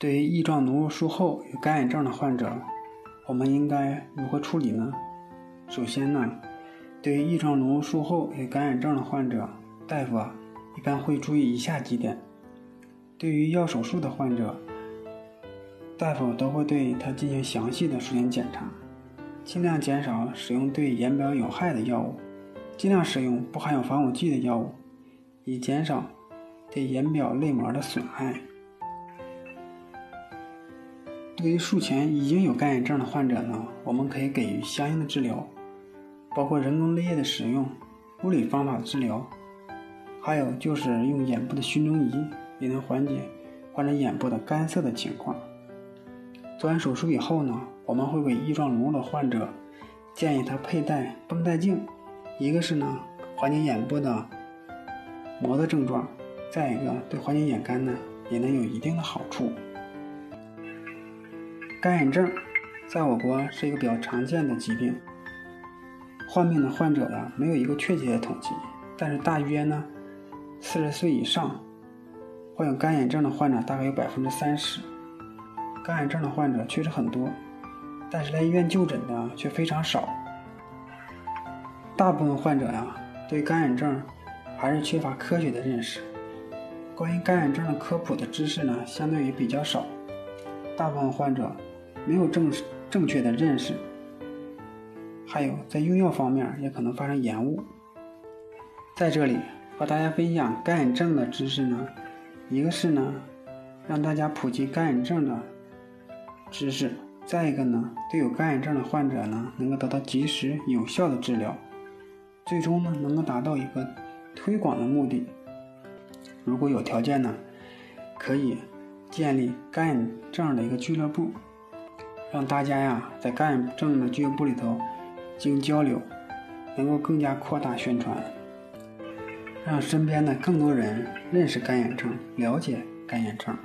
对于翼状奴术后有干眼症的患者，我们应该如何处理呢？首先呢，对于翼状奴术后有干眼症的患者，大夫啊一般会注意以下几点。对于要手术的患者，大夫都会对他进行详细的术前检查，尽量减少使用对眼表有害的药物，尽量使用不含有防腐剂的药物，以减少对眼表泪膜的损害。对于术前已经有干眼症的患者呢，我们可以给予相应的治疗，包括人工泪液的使用、物理方法治疗，还有就是用眼部的熏蒸仪，也能缓解患者眼部的干涩的情况。做完手术以后呢，我们会给翼状颅的患者建议他佩戴绷带镜，一个是呢缓解眼部的膜的症状，再一个对缓解眼干呢也能有一定的好处。干眼症在我国是一个比较常见的疾病，患病的患者呢没有一个确切的统计，但是大约呢四十岁以上患有干眼症的患者大概有百分之三十。干眼症的患者确实很多，但是来医院就诊的却非常少。大部分患者呀，对干眼症还是缺乏科学的认识。关于干眼症的科普的知识呢，相对于比较少。大部分患者没有正正确的认识，还有在用药方面也可能发生延误。在这里和大家分享干眼症的知识呢，一个是呢，让大家普及干眼症的。知识，再一个呢，对有干眼症的患者呢，能够得到及时有效的治疗，最终呢，能够达到一个推广的目的。如果有条件呢，可以建立干眼症的一个俱乐部，让大家呀，在干眼症的俱乐部里头进行交流，能够更加扩大宣传，让身边的更多人认识干眼症，了解干眼症。